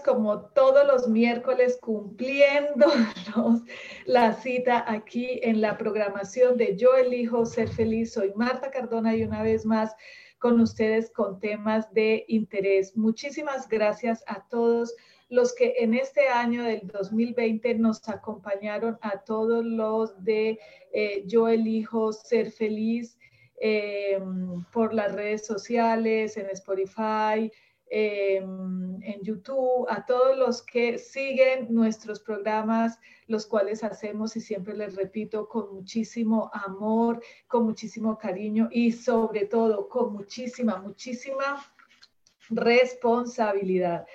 Como todos los miércoles, cumpliendo la cita aquí en la programación de Yo elijo ser feliz. Soy Marta Cardona y una vez más con ustedes con temas de interés. Muchísimas gracias a todos los que en este año del 2020 nos acompañaron, a todos los de eh, Yo elijo ser feliz eh, por las redes sociales, en Spotify, Em, en YouTube, a todos los que siguen nuestros programas, los cuales hacemos y siempre les repito con muchísimo amor, con muchísimo cariño y sobre todo con muchísima, muchísima responsabilidad.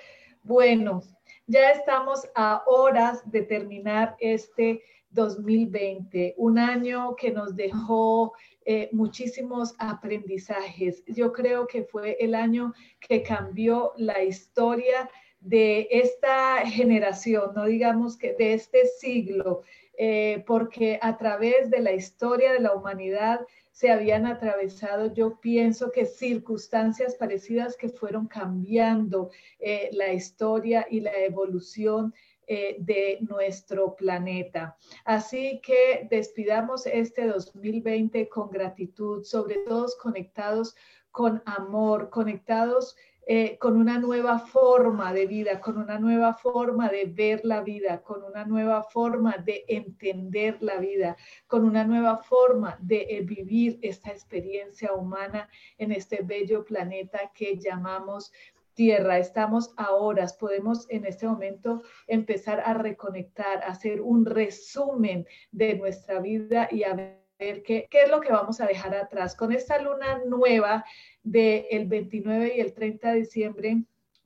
Bueno, ya estamos a horas de terminar este 2020, un año que nos dejó eh, muchísimos aprendizajes. Yo creo que fue el año que cambió la historia de esta generación, no digamos que de este siglo, eh, porque a través de la historia de la humanidad se habían atravesado, yo pienso que circunstancias parecidas que fueron cambiando eh, la historia y la evolución eh, de nuestro planeta. Así que despidamos este 2020 con gratitud, sobre todo conectados con amor, conectados eh, con una nueva forma de vida, con una nueva forma de ver la vida, con una nueva forma de entender la vida, con una nueva forma de eh, vivir esta experiencia humana en este bello planeta que llamamos tierra, estamos a horas, podemos en este momento empezar a reconectar, hacer un resumen de nuestra vida y a ver qué, es lo que vamos a dejar atrás. Con esta luna nueva del 29 y el 30 de diciembre,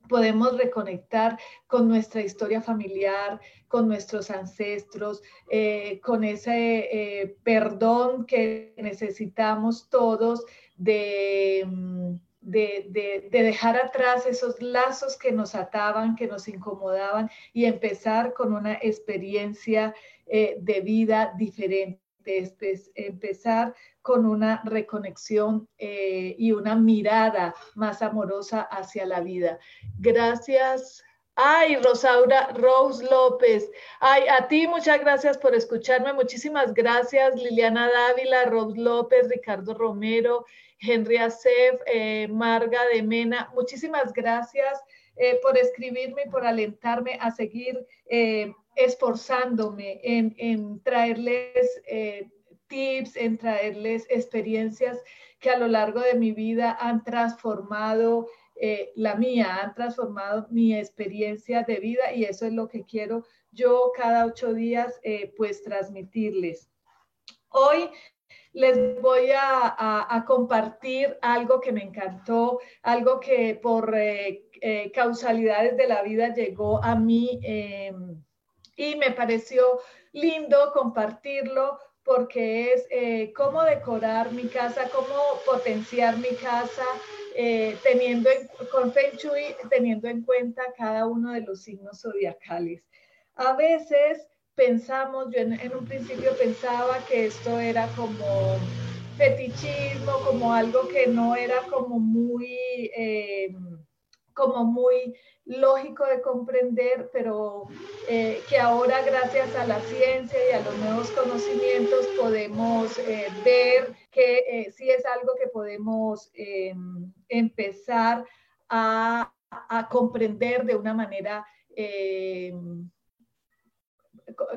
podemos reconectar con nuestra historia familiar, con nuestros ancestros, eh, con ese eh, perdón que necesitamos todos de... Mm, de, dejar atrás esos lazos que nos ataban, que nos incomodaban y empezar con una experiencia eh, de vida diferente, empezar con una reconexión eh, y una mirada más amorosa hacia la vida. Gracias. Ay, Rosaura Rose López. Ay, a ti muchas gracias por escucharme. Muchísimas gracias, Liliana Dávila, Rose López, Ricardo Romero, Henry Acef, eh, Marga de Mena. Muchísimas gracias eh, por escribirme y por alentarme a seguir eh, esforzándome en, traerles tips, en traerles experiencias que a lo largo de mi vida han transformado la mía, han transformado mi experiencia de vida y eso es lo que quiero yo cada ocho días pues transmitirles. Hoy les voy a, compartir algo que me encantó, algo que por eh, eh, causalidades de la vida llegó a mí em, y me pareció lindo compartirlo porque es eh, cómo decorar mi casa, cómo potenciar mi casa, teniendo con Feng Shui, teniendo en cuenta cada uno de los signos zodiacales. A veces pensamos, yo en, un principio pensaba que esto era como fetichismo, como algo que no era como muy, eh, como muy lógico de comprender, pero eh, que ahora gracias a la ciencia y a los nuevos conocimientos podemos eh, ver que sí es algo que podemos empezar a, a, comprender de una manera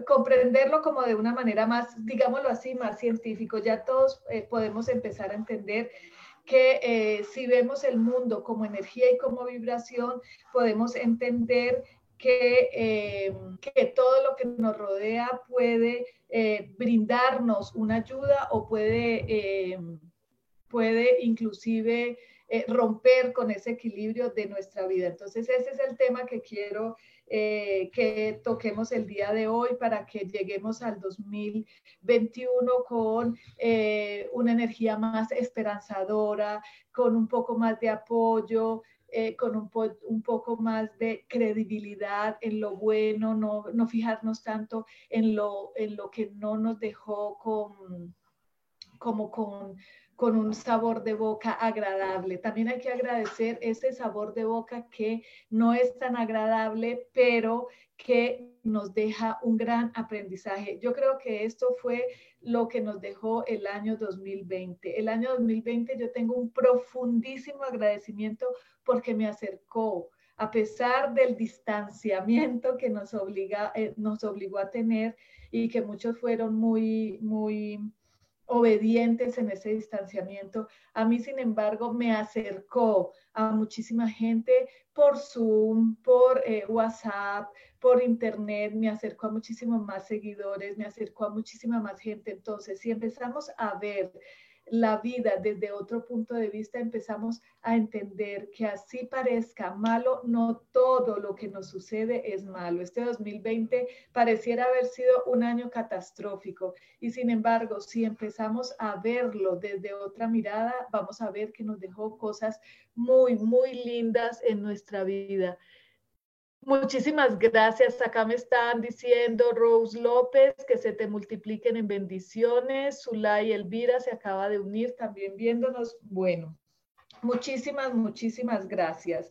comprenderlo como de una manera más, digámoslo así, más científico. Ya todos eh, podemos empezar a entender que eh, si vemos el mundo como energía y como vibración, podemos entender que, eh, que todo lo que nos rodea puede brindarnos una ayuda o puede, puede inclusive romper con ese equilibrio de nuestra vida. Entonces, ese es el tema que quiero eh, que toquemos el día de hoy para que lleguemos al 2021 con eh, una energía más esperanzadora, con un poco más de apoyo, eh, con un, un, poco más de credibilidad en lo bueno, no, no fijarnos tanto en lo, en lo que no nos dejó con, como con con un sabor de boca agradable. También hay que agradecer ese sabor de boca que no es tan agradable, pero que nos deja un gran aprendizaje. Yo creo que esto fue lo que nos dejó el año 2020. El año 2020 yo tengo un profundísimo agradecimiento porque me acercó, a pesar del distanciamiento que nos, obliga, eh, nos obligó a tener y que muchos fueron muy, muy obedientes en ese distanciamiento. A mí, sin embargo, me acercó a muchísima gente por Zoom, por eh, WhatsApp, por Internet, me acercó a muchísimos más seguidores, me acercó a muchísima más gente. Entonces, si empezamos a ver la vida desde otro punto de vista, empezamos a entender que así parezca malo, no todo lo que nos sucede es malo. Este 2020 pareciera haber sido un año catastrófico y sin embargo, si empezamos a verlo desde otra mirada, vamos a ver que nos dejó cosas muy, muy lindas en nuestra vida. Muchísimas gracias. Acá me están diciendo Rose López que se te multipliquen en bendiciones. Zulay Elvira se acaba de unir también viéndonos. Bueno, muchísimas, muchísimas gracias.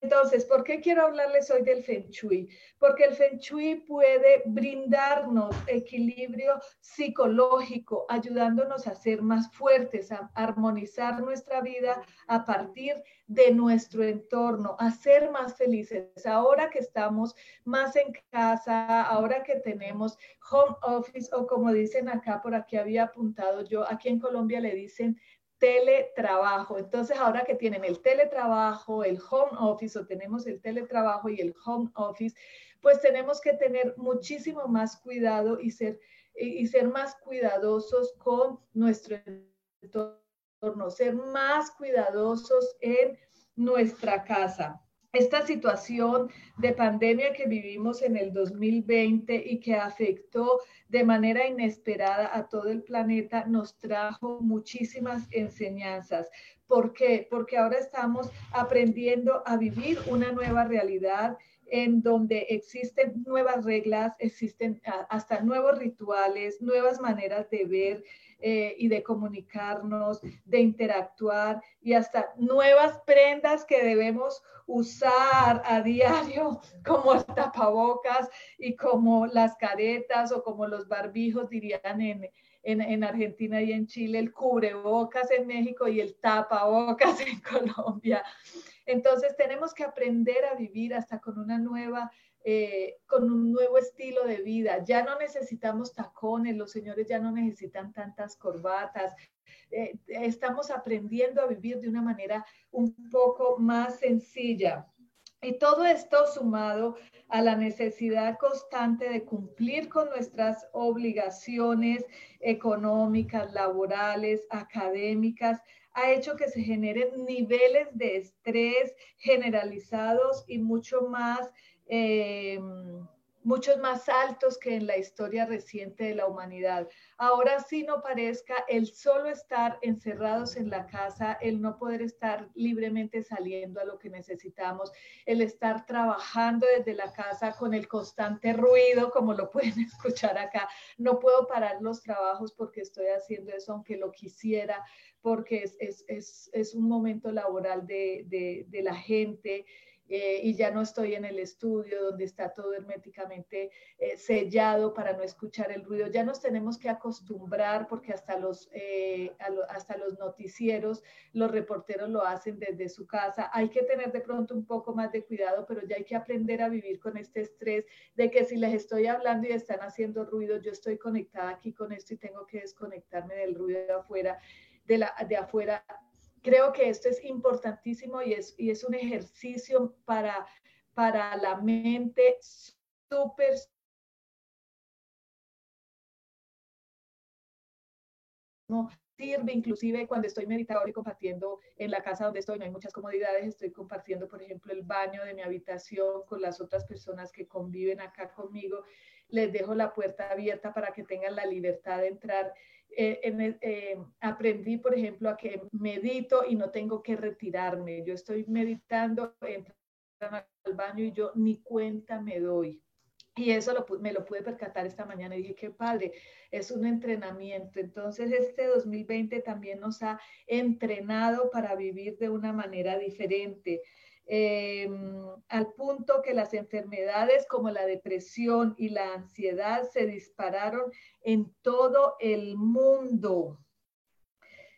Entonces, ¿por qué quiero hablarles hoy del Feng Shui? Porque el Feng Shui puede brindarnos equilibrio psicológico, ayudándonos a ser más fuertes, a armonizar nuestra vida a partir de nuestro entorno, a ser más felices. Ahora que estamos más en casa, ahora que tenemos home office o como dicen acá, por aquí había apuntado yo, aquí en Colombia le dicen teletrabajo. Entonces, ahora que tienen el teletrabajo, el home office o tenemos el teletrabajo y el home office, pues tenemos que tener muchísimo más cuidado y ser, y ser más cuidadosos con nuestro entorno, ser más cuidadosos en nuestra casa esta situación de pandemia que vivimos en el 2020 y que afectó de manera inesperada a todo el planeta nos trajo muchísimas enseñanzas. ¿Por qué? Porque ahora estamos aprendiendo a vivir una nueva realidad en donde existen nuevas reglas, existen hasta nuevos rituales, nuevas maneras de ver eh, y de comunicarnos, de interactuar y hasta nuevas prendas que debemos usar a diario, como el tapabocas y como las caretas o como los barbijos, dirían en, en, Argentina y en Chile, el cubrebocas en México y el tapabocas en Colombia. Entonces tenemos que aprender a vivir hasta con una nueva eh, con un nuevo estilo de vida. Ya no necesitamos tacones, los señores ya no necesitan tantas corbatas. Eh, estamos aprendiendo a vivir de una manera un poco más sencilla. Y todo esto sumado a la necesidad constante de cumplir con nuestras obligaciones económicas, laborales, académicas, ha hecho que se generen niveles de estrés generalizados y mucho más eh, muchos más altos que en la historia reciente de la humanidad. Ahora sí no parezca el solo estar encerrados en la casa, el no poder estar libremente saliendo a lo que necesitamos, el estar trabajando desde la casa con el constante ruido, como lo pueden escuchar acá. No puedo parar los trabajos porque estoy haciendo eso, aunque lo quisiera, porque es, es, es, es un momento laboral de, de, de la gente eh, y ya no estoy en el estudio donde está todo herméticamente eh, sellado para no escuchar el ruido. Ya nos tenemos que acostumbrar porque hasta los, eh, hasta los noticieros, los reporteros lo hacen desde su casa. Hay que tener de pronto un poco más de cuidado, pero ya hay que aprender a vivir con este estrés de que si les estoy hablando y están haciendo ruido, yo estoy conectada aquí con esto y tengo que desconectarme del ruido de afuera. De, la, de afuera creo que esto es importantísimo y es, y es un ejercicio para, para la mente súper no sirve inclusive cuando estoy meditando y compartiendo en la casa donde estoy, no hay muchas comodidades, estoy compartiendo, por ejemplo, el baño de mi habitación con las otras personas que conviven acá conmigo, les dejo la puerta abierta para que tengan la libertad de entrar eh, eh, aprendí, por ejemplo, a que medito y no tengo que retirarme. Yo estoy meditando, entro al baño y yo ni cuenta me doy. Y eso me lo pude percatar esta mañana y dije, qué padre, es un entrenamiento. Entonces, este 2020 también nos ha entrenado para vivir de una manera diferente. Em, al punto que las enfermedades como la depresión y la ansiedad se dispararon en todo el mundo.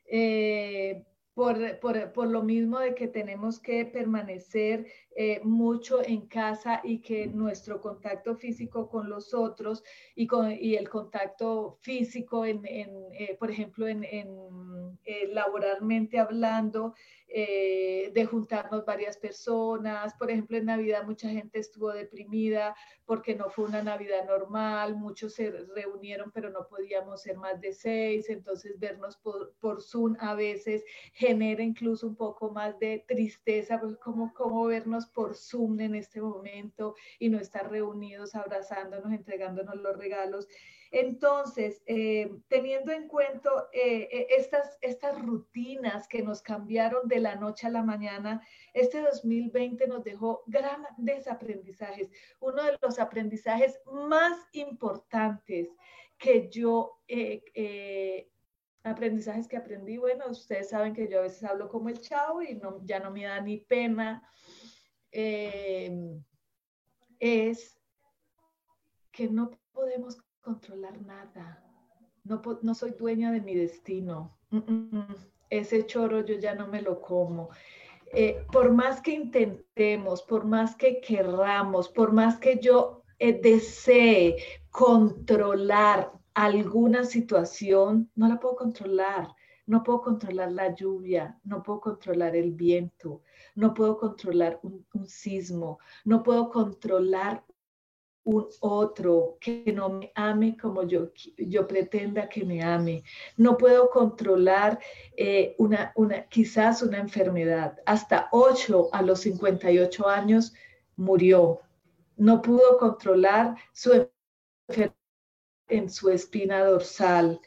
Eh, por, lo mismo de que tenemos que permanecer eh, mucho en casa y que nuestro contacto físico con los otros y, con, y el contacto físico, en, eh, por ejemplo, en, laboralmente hablando, eh, de juntarnos varias personas. Por ejemplo, en Navidad mucha gente estuvo deprimida porque no fue una Navidad normal, muchos se reunieron pero no podíamos ser más de seis, entonces vernos por, por Zoom a veces genera incluso un poco más de tristeza, pues como, como vernos por Zoom en este momento y no estar reunidos, abrazándonos, entregándonos los regalos. Entonces, eh, teniendo en cuenta eh, eh, estas, estas rutinas que nos cambiaron de la noche a la mañana, este 2020 nos dejó grandes aprendizajes. Uno de los aprendizajes más importantes que yo, aprendizajes que aprendí, bueno, ustedes saben que yo a veces hablo como el chavo y ya no me da ni pena, es que no podemos controlar nada. No, no soy dueña de mi destino. Ese choro yo ya no me lo como. Eh, por más que intentemos, por más que querramos, por más que yo eh, desee controlar alguna situación, no la puedo controlar. No puedo controlar la lluvia, no puedo controlar el viento, no puedo controlar un sismo, no puedo controlar un otro que no me ame como yo, yo pretenda que me ame. No puedo controlar eh, una, una, quizás una enfermedad. Hasta 8 a los 58 años murió. No pudo controlar su enfermedad en su espina dorsal.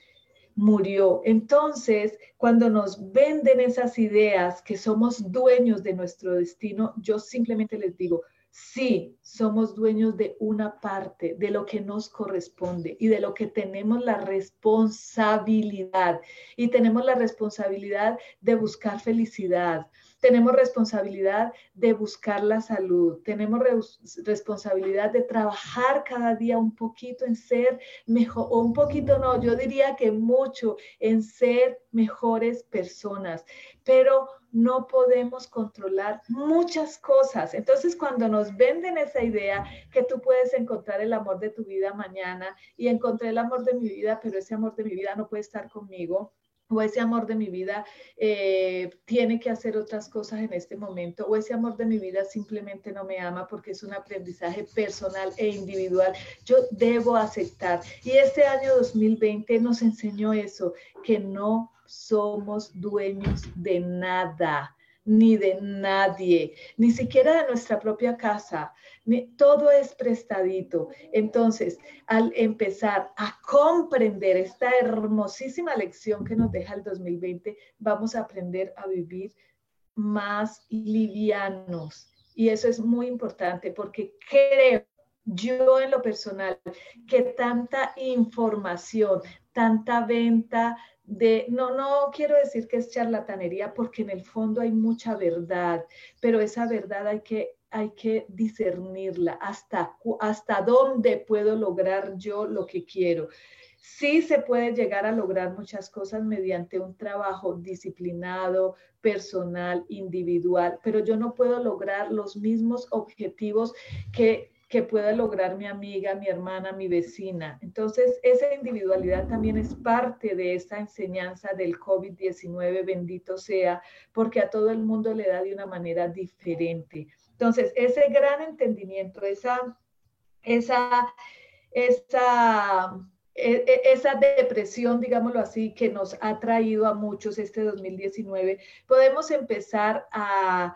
Murió. Entonces, cuando nos venden esas ideas que somos dueños de nuestro destino, yo simplemente les digo, Sí, somos dueños de una parte de lo que nos corresponde y de lo que tenemos la responsabilidad. Y tenemos la responsabilidad de buscar felicidad. Tenemos responsabilidad de buscar la salud. Tenemos responsabilidad de trabajar cada día un poquito en ser mejor, o un poquito no, yo diría que mucho en ser mejores personas. Pero no podemos controlar muchas cosas. Entonces, cuando nos venden esa idea que tú puedes encontrar el amor de tu vida mañana y encontré el amor de mi vida, pero ese amor de mi vida no puede estar conmigo, o ese amor de mi vida eh, tiene que hacer otras cosas en este momento, o ese amor de mi vida simplemente no me ama porque es un aprendizaje personal e individual. Yo debo aceptar. Y este año 2020 nos enseñó eso, que no somos dueños de nada, ni de nadie, ni siquiera de nuestra propia casa. todo es prestadito. Entonces, al empezar a comprender esta hermosísima lección que nos deja el 2020, vamos a aprender a vivir más livianos. Y eso es muy importante porque creo yo en lo personal que tanta información, tanta venta, de, no, no quiero decir que es charlatanería porque en el fondo hay mucha verdad, pero esa verdad hay que hay que discernirla, hasta, hasta dónde puedo lograr yo lo que quiero. Sí se puede llegar a lograr muchas cosas mediante un trabajo disciplinado, personal, individual, pero yo no puedo lograr los mismos objetivos que que pueda lograr mi amiga, mi hermana, mi vecina. Entonces, esa individualidad también es parte de esta enseñanza del COVID-19, bendito sea, porque a todo el mundo le da de una manera diferente. Entonces, ese gran entendimiento, esa, esa, esa, e, e, esa depresión, digámoslo así, que nos ha traído a muchos este 2019, podemos empezar a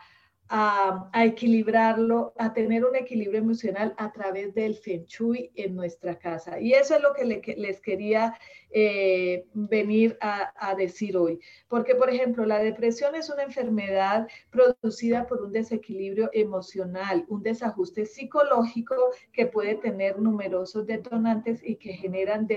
a, equilibrarlo, a tener un equilibrio emocional a través del Feng Shui en nuestra casa. Y eso es lo que les quería eh, venir a, decir hoy. Porque, por ejemplo, la depresión es una enfermedad producida por un desequilibrio emocional, un desajuste psicológico que puede tener numerosos detonantes y que generan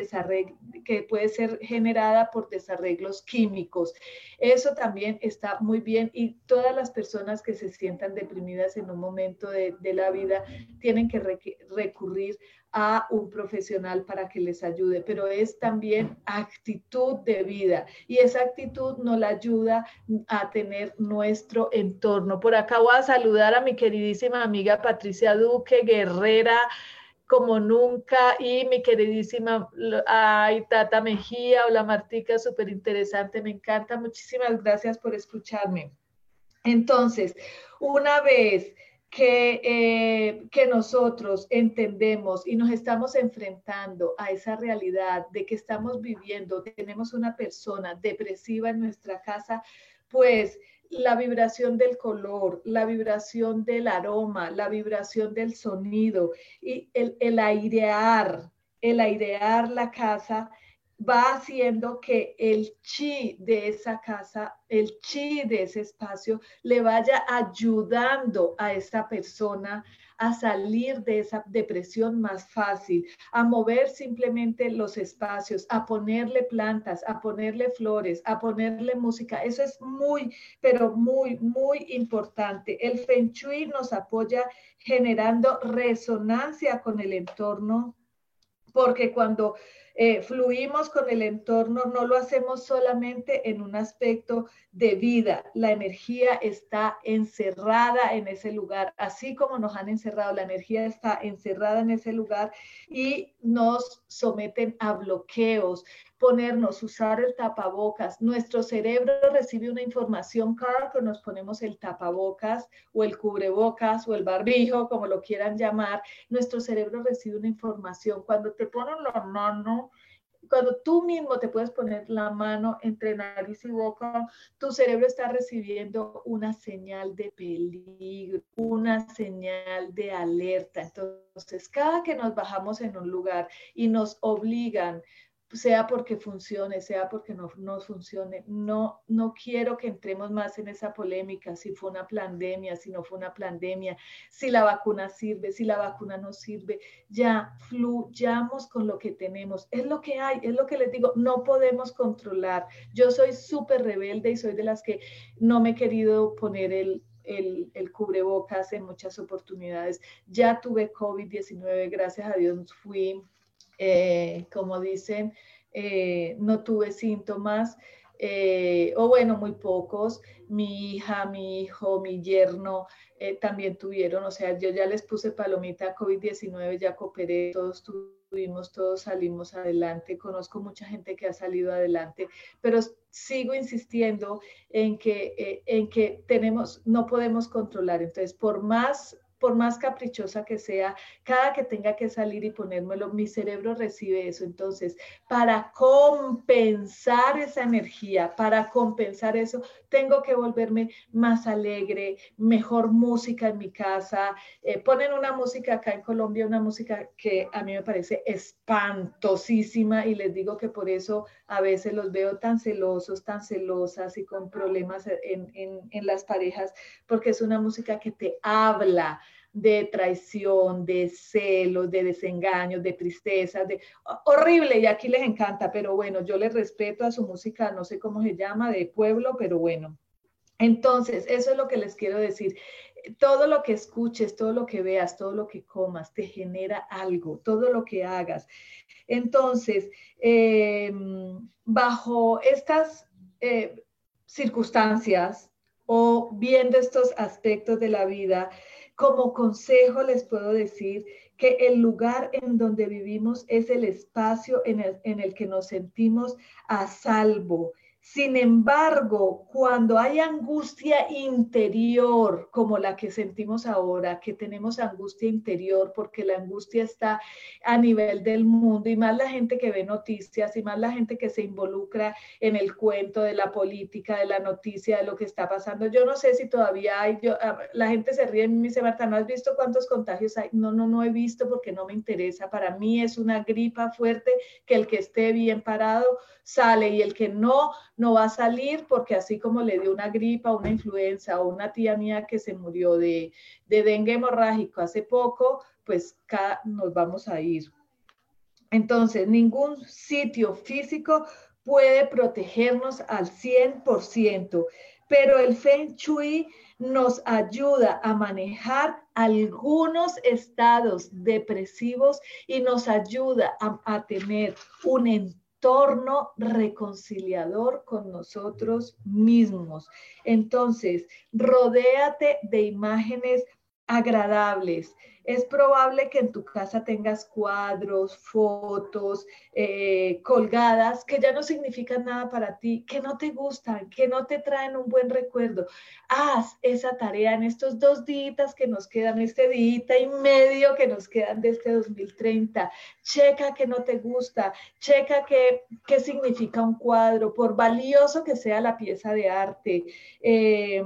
que puede ser generada por desarreglos químicos. Eso también está muy bien y todas las personas que se sientan deprimidas en un momento de, la vida tienen que recurrir a un profesional para que les ayude, pero es también actitud de vida y esa actitud nos la ayuda a tener nuestro entorno. Por acá voy a saludar a mi queridísima amiga Patricia Duque, guerrera como nunca, y mi queridísima ay, Tata Mejía, hola Martica, súper interesante, me encanta, muchísimas gracias por escucharme. Entonces, una vez eh, que, nosotros entendemos y nos estamos enfrentando a esa realidad de que estamos viviendo, tenemos una persona depresiva en nuestra casa, pues la vibración del color, la vibración del aroma, la vibración del sonido y el, el airear, el airear la casa va haciendo que el chi de esa casa, el chi de ese espacio, le vaya ayudando a esa persona a salir de esa depresión más fácil, a mover simplemente los espacios, a ponerle plantas, a ponerle flores, a ponerle música. Eso es muy, pero muy, muy importante. El Feng Shui nos apoya generando resonancia con el entorno, porque cuando eh, fluimos con el entorno, no lo hacemos solamente en un aspecto de vida. La energía está encerrada en ese lugar, así como nos han encerrado, la energía está encerrada en ese lugar y nos someten a bloqueos ponernos, usar el tapabocas. Nuestro cerebro recibe una información cada que nos ponemos el tapabocas o el cubrebocas o el barbijo, como lo quieran llamar. Nuestro cerebro recibe una información. Cuando te ponen la mano, cuando tú mismo te puedes poner la mano entre nariz y boca, tu cerebro está recibiendo una señal de peligro, una señal de alerta. Entonces, cada que nos bajamos en un lugar y nos obligan sea porque funcione, sea porque no, no funcione. No, no quiero que entremos más en esa polémica, si fue una pandemia, si no fue una pandemia, si la vacuna sirve, si la vacuna no sirve. Ya fluyamos con lo que tenemos. Es lo que hay, es lo que les digo, no podemos controlar. Yo soy súper rebelde y soy de las que no me he querido poner el, el, el, cubrebocas en muchas oportunidades. Ya tuve COVID-19, gracias a Dios fui eh, como dicen, eh, no tuve síntomas, eh, o bueno, muy pocos. Mi hija, mi hijo, mi yerno también tuvieron, o sea, yo ya les puse palomita COVID-19, ya cooperé, todos tuvimos, todos salimos adelante. Conozco mucha gente que ha salido adelante, pero sigo insistiendo en que, en que tenemos, no podemos controlar. Entonces, por más por más caprichosa que sea, cada que tenga que salir y ponérmelo, mi cerebro recibe eso. Entonces, para compensar esa energía, para compensar eso, tengo que volverme más alegre, mejor música en mi casa. Eh, ponen una música acá en Colombia, una música que a mí me parece espantosísima y les digo que por eso a veces los veo tan celosos, tan celosas y con problemas en, en, en las parejas, porque es una música que te habla de traición, de celos, de desengaños, de tristeza, de horrible y aquí les encanta, pero bueno, yo les respeto a su música, no sé cómo se llama, de pueblo, pero bueno. Entonces, eso es lo que les quiero decir. todo lo que escuches, todo lo que veas, todo lo que comas, te genera algo, todo lo que hagas. Entonces, em, bajo estas eh, circunstancias o viendo estos aspectos de la vida, como consejo les puedo decir que el lugar en donde vivimos es el espacio en el, en el que nos sentimos a salvo, sin embargo, cuando hay angustia interior, como la que sentimos ahora, que tenemos angustia interior, porque la angustia está a nivel del mundo, y más la gente que ve noticias, y más la gente que se involucra en el cuento de la política, de la noticia, de lo que está pasando. Yo no sé si todavía hay, ah, la gente se ríe y me dice, Marta, ¿no has visto cuántos contagios hay? No, no, no he visto porque no me interesa. Para mí es una gripa fuerte que el que esté bien parado sale y el que no, no va a salir porque así como le dio una gripa, una influenza o una tía mía que se murió de, de dengue hemorrágico hace poco, pues nos vamos a ir. Entonces, ningún sitio físico puede protegernos al 100%, pero el Feng Shui nos ayuda a manejar algunos estados depresivos y nos ayuda a, a tener un entorno torno reconciliador con nosotros mismos. Entonces, rodéate de imágenes agradables. Es probable que en tu casa tengas cuadros, fotos eh, colgadas que ya no significan nada para ti, que no te gustan, que no te traen un buen recuerdo. Haz esa tarea en estos dos días que nos quedan, este día y medio que nos quedan de este 2030. Checa que no te gusta, checa qué, qué significa un cuadro, por valioso que sea la pieza de arte. Eh,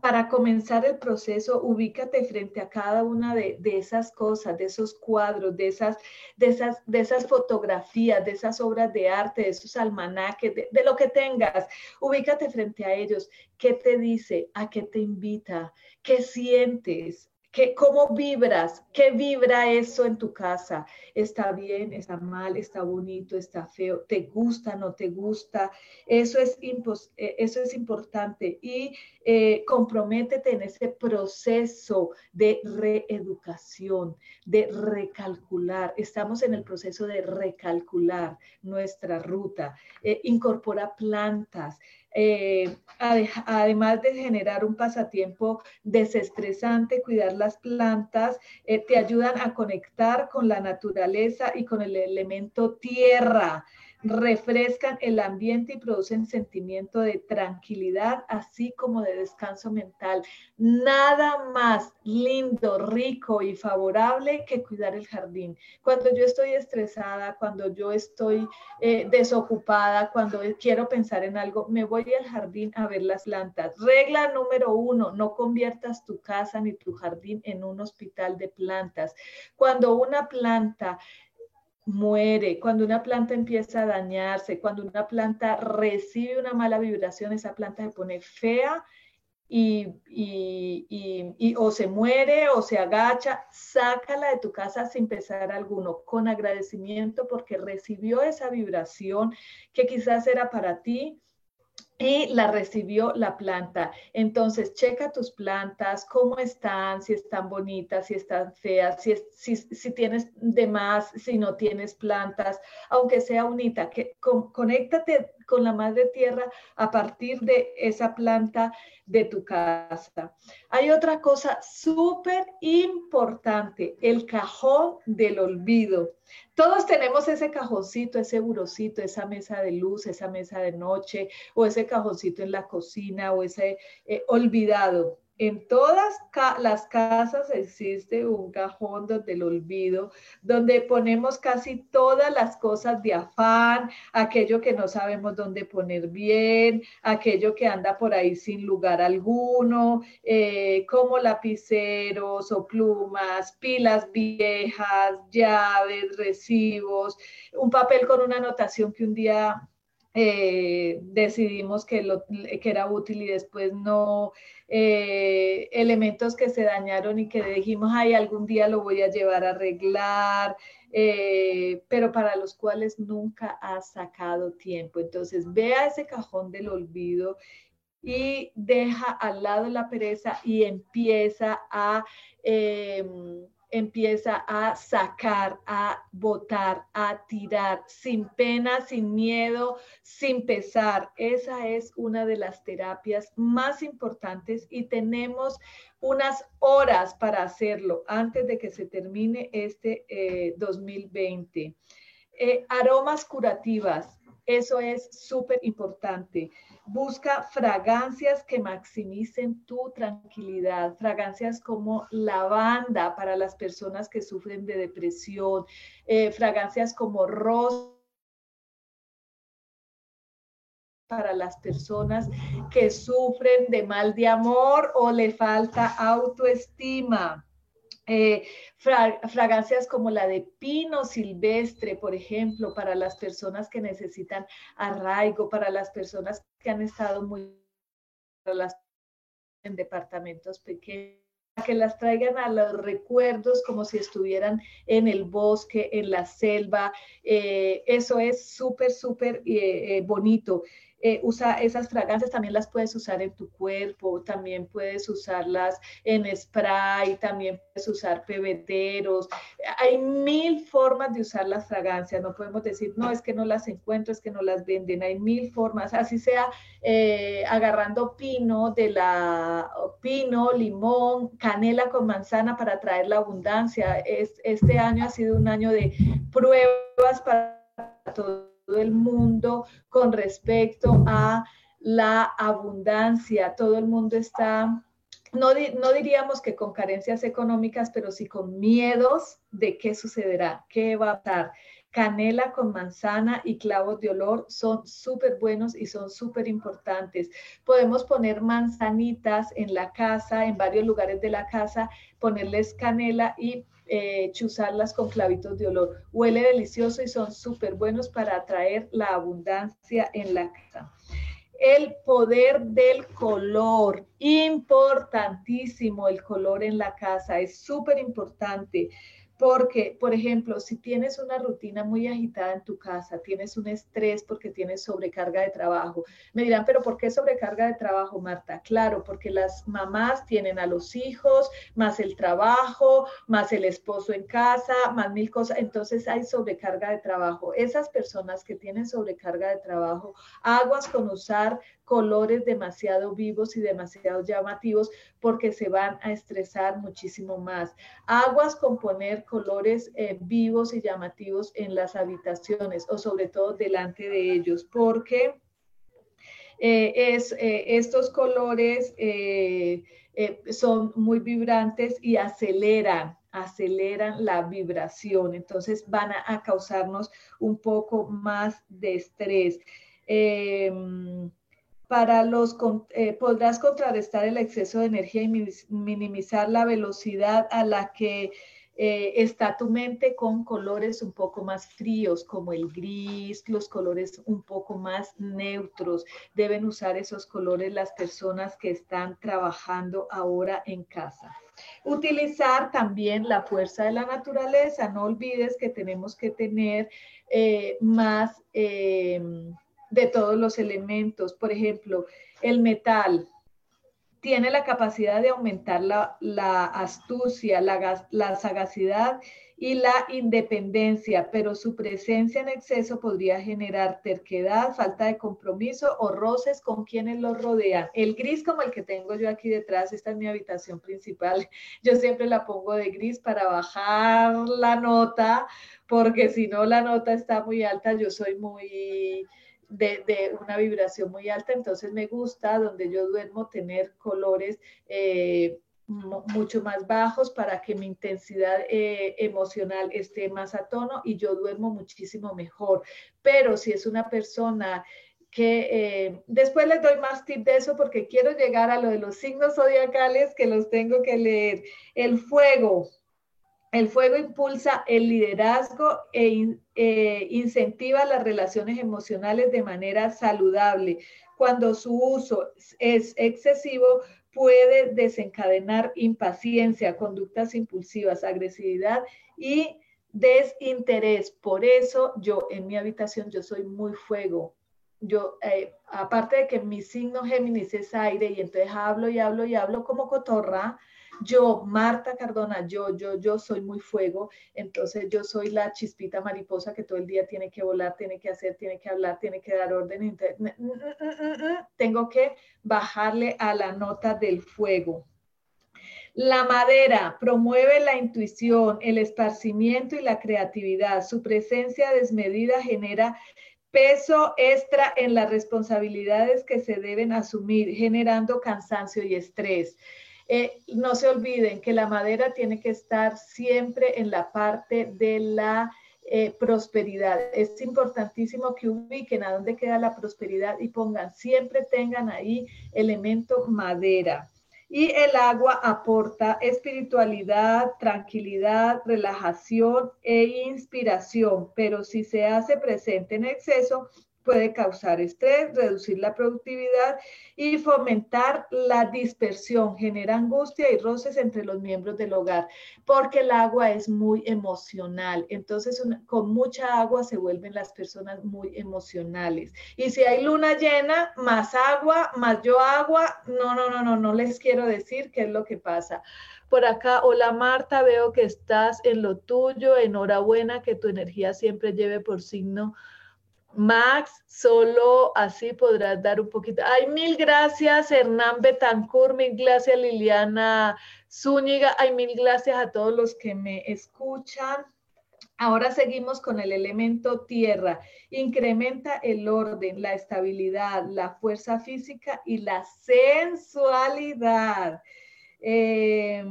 para comenzar el proceso, ubícate frente a cada una de, esas cosas, de esos cuadros, de esas, de, esas, de esas fotografías, de esas obras de arte, de esos almanaques, de, lo que tengas. Ubícate frente a ellos. ¿Qué te dice? ¿A qué te invita? ¿Qué sientes? ¿Qué, ¿Cómo vibras? ¿Qué vibra eso en tu casa? ¿Está bien? ¿Está mal? ¿Está bonito? ¿Está feo? ¿Te gusta? ¿No te gusta? Eso es, eh, eso es importante y eh, comprométete en ese proceso de reeducación, de recalcular. Estamos en el proceso de recalcular nuestra ruta. Eh, incorpora plantas. Eh, además de generar un pasatiempo desestresante, cuidar las plantas, eh, te ayudan a conectar con la naturaleza y con el elemento tierra refrescan el ambiente y producen sentimiento de tranquilidad, así como de descanso mental. Nada más lindo, rico y favorable que cuidar el jardín. Cuando yo estoy estresada, cuando yo estoy eh, desocupada, cuando quiero pensar en algo, me voy al jardín a ver las plantas. Regla número uno, no conviertas tu casa ni tu jardín en un hospital de plantas. Cuando una planta muere, cuando una planta empieza a dañarse, cuando una planta recibe una mala vibración, esa planta se pone fea y, o se muere o se agacha, sácala de tu casa sin pesar alguno, con agradecimiento porque recibió esa vibración que quizás era para ti, y la recibió la planta. Entonces, checa tus plantas, cómo están, si están bonitas, si están feas, si, tienes de más, si no tienes plantas, aunque sea bonita, que conéctate con la madre tierra a partir de esa planta de tu casa. Hay otra cosa súper importante, el cajón del olvido. Todos tenemos ese cajoncito, ese burocito, esa mesa de luz, esa mesa de noche, o ese cajoncito en la cocina, o ese eh, olvidado. En todas las casas existe un cajón del olvido, donde ponemos casi todas las cosas de afán, aquello que no sabemos dónde poner bien, aquello que anda por ahí sin lugar alguno, eh, como lapiceros o plumas, pilas viejas, llaves, recibos, un papel con una anotación que un día eh, decidimos que, lo, que era útil y después no, eh, elementos que se dañaron y que dijimos, ay, algún día lo voy a llevar a arreglar, eh, pero para los cuales nunca has sacado tiempo. Entonces, vea ese cajón del olvido y deja al lado la pereza y empieza a... Em, empieza a sacar, a botar, a tirar, sin pena, sin miedo, sin pesar. Esa es una de las terapias más importantes y tenemos unas horas para hacerlo antes de que se termine este 2020. Eh, eh, aromas curativas, eso es súper importante. Busca fragancias que maximicen tu tranquilidad, fragancias como lavanda para las personas que sufren de depresión, eh, fragancias como rosa para las personas que sufren de mal de amor o le falta autoestima. Eh, fragancias como la de pino silvestre, por ejemplo, para las personas que necesitan arraigo, para las personas que han estado muy en departamentos pequeños que las traigan a los recuerdos como si estuvieran en el bosque, en la selva. Eh, eso es súper, súper eh, bonito. Eh, usa esas fragancias, también las puedes usar en tu cuerpo, también puedes usarlas en spray, también puedes usar pebederos. Hay mil formas de usar las fragancias, no podemos decir, no, es que no las encuentro, es que no las venden, hay mil formas, así sea eh, agarrando pino de la pino, limón, canela con manzana para traer la abundancia. Es, este año ha sido un año de pruebas para todos el mundo con respecto a la abundancia. Todo el mundo está, no, no diríamos que con carencias económicas, pero sí con miedos de qué sucederá, qué va a pasar. Canela con manzana y clavos de olor son súper buenos y son súper importantes. Podemos poner manzanitas en la casa, en varios lugares de la casa, ponerles canela y eh, chuzarlas con clavitos de olor. Huele delicioso y son súper buenos para atraer la abundancia en la casa. El poder del color, importantísimo el color en la casa, es súper importante. Porque, por ejemplo, si tienes una rutina muy agitada en tu casa, tienes un estrés porque tienes sobrecarga de trabajo. Me dirán, pero ¿por qué sobrecarga de trabajo, Marta? Claro, porque las mamás tienen a los hijos, más el trabajo, más el esposo en casa, más mil cosas. Entonces hay sobrecarga de trabajo. Esas personas que tienen sobrecarga de trabajo, aguas con usar colores demasiado vivos y demasiado llamativos porque se van a estresar muchísimo más. Aguas con poner colores eh, vivos y llamativos en las habitaciones o sobre todo delante de ellos porque eh, es, eh, estos colores son muy vibrantes y aceleran aceleran la vibración, entonces van a, causarnos un poco más de estrés. Em, para los, eh, podrás contrarrestar el exceso de energía y minimizar la velocidad a la que eh, está tu mente con colores un poco más fríos, como el gris, los colores un poco más neutros. Deben usar esos colores las personas que están trabajando ahora en casa. Utilizar también la fuerza de la naturaleza. No olvides que tenemos que tener eh, más de todos los elementos. Por ejemplo, el metal tiene la capacidad de aumentar la, astucia, la, sagacidad y la independencia, pero su presencia en exceso podría generar terquedad, falta de compromiso o roces con quienes lo rodean. El gris como el que tengo yo aquí detrás, esta es mi habitación principal, yo siempre la pongo de gris para bajar la nota, porque si no la nota está muy alta, yo soy muy de, una vibración muy alta, entonces me gusta donde yo duermo tener colores eh, mucho más bajos para que mi intensidad eh, emocional esté más a tono y yo duermo muchísimo mejor. Pero si es una persona que eh, después les doy más tips de eso porque quiero llegar a lo de los signos zodiacales que los tengo que leer. El fuego, el fuego impulsa el liderazgo e eh, incentiva las relaciones emocionales de manera saludable. Cuando su uso es excesivo, puede desencadenar impaciencia, conductas impulsivas, agresividad y desinterés. Por eso yo en mi habitación yo soy muy fuego. yo, eh, aparte de que mi signo Géminis es aire y entonces hablo y hablo y hablo como cotorra, yo, Marta Cardona, yo, yo, yo soy muy fuego, entonces yo soy la chispita mariposa que todo el día tiene que volar, tiene que hacer, tiene que hablar, tiene que dar orden. tengo que bajarle a la nota del fuego. La madera promueve la intuición, el esparcimiento y la creatividad. Su presencia desmedida genera peso extra en las responsabilidades que se deben asumir, generando cansancio y estrés. Eh, no se olviden que la madera tiene que estar siempre en la parte de la eh, prosperidad. Es importantísimo que ubiquen a dónde queda la prosperidad y pongan, siempre tengan ahí elemento madera. Y el agua aporta espiritualidad, tranquilidad, relajación e inspiración, pero si se hace presente en exceso, puede causar estrés, reducir la productividad y fomentar la dispersión, genera angustia y roces entre los miembros del hogar, porque el agua es muy emocional. Entonces, con mucha agua se vuelven las personas muy emocionales. Y si hay luna llena, más agua, más yo agua, no, no, no, no, no les quiero decir qué es lo que pasa. Por acá, hola Marta, veo que estás en lo tuyo, enhorabuena, que tu energía siempre lleve por signo Max, solo así podrás dar un poquito. Ay, mil gracias, Hernán Betancourt, mil gracias, Liliana Zúñiga, ay, mil gracias a todos los que me escuchan. Ahora seguimos con el elemento tierra. Incrementa el orden, la estabilidad, la fuerza física y la sensualidad. Eh,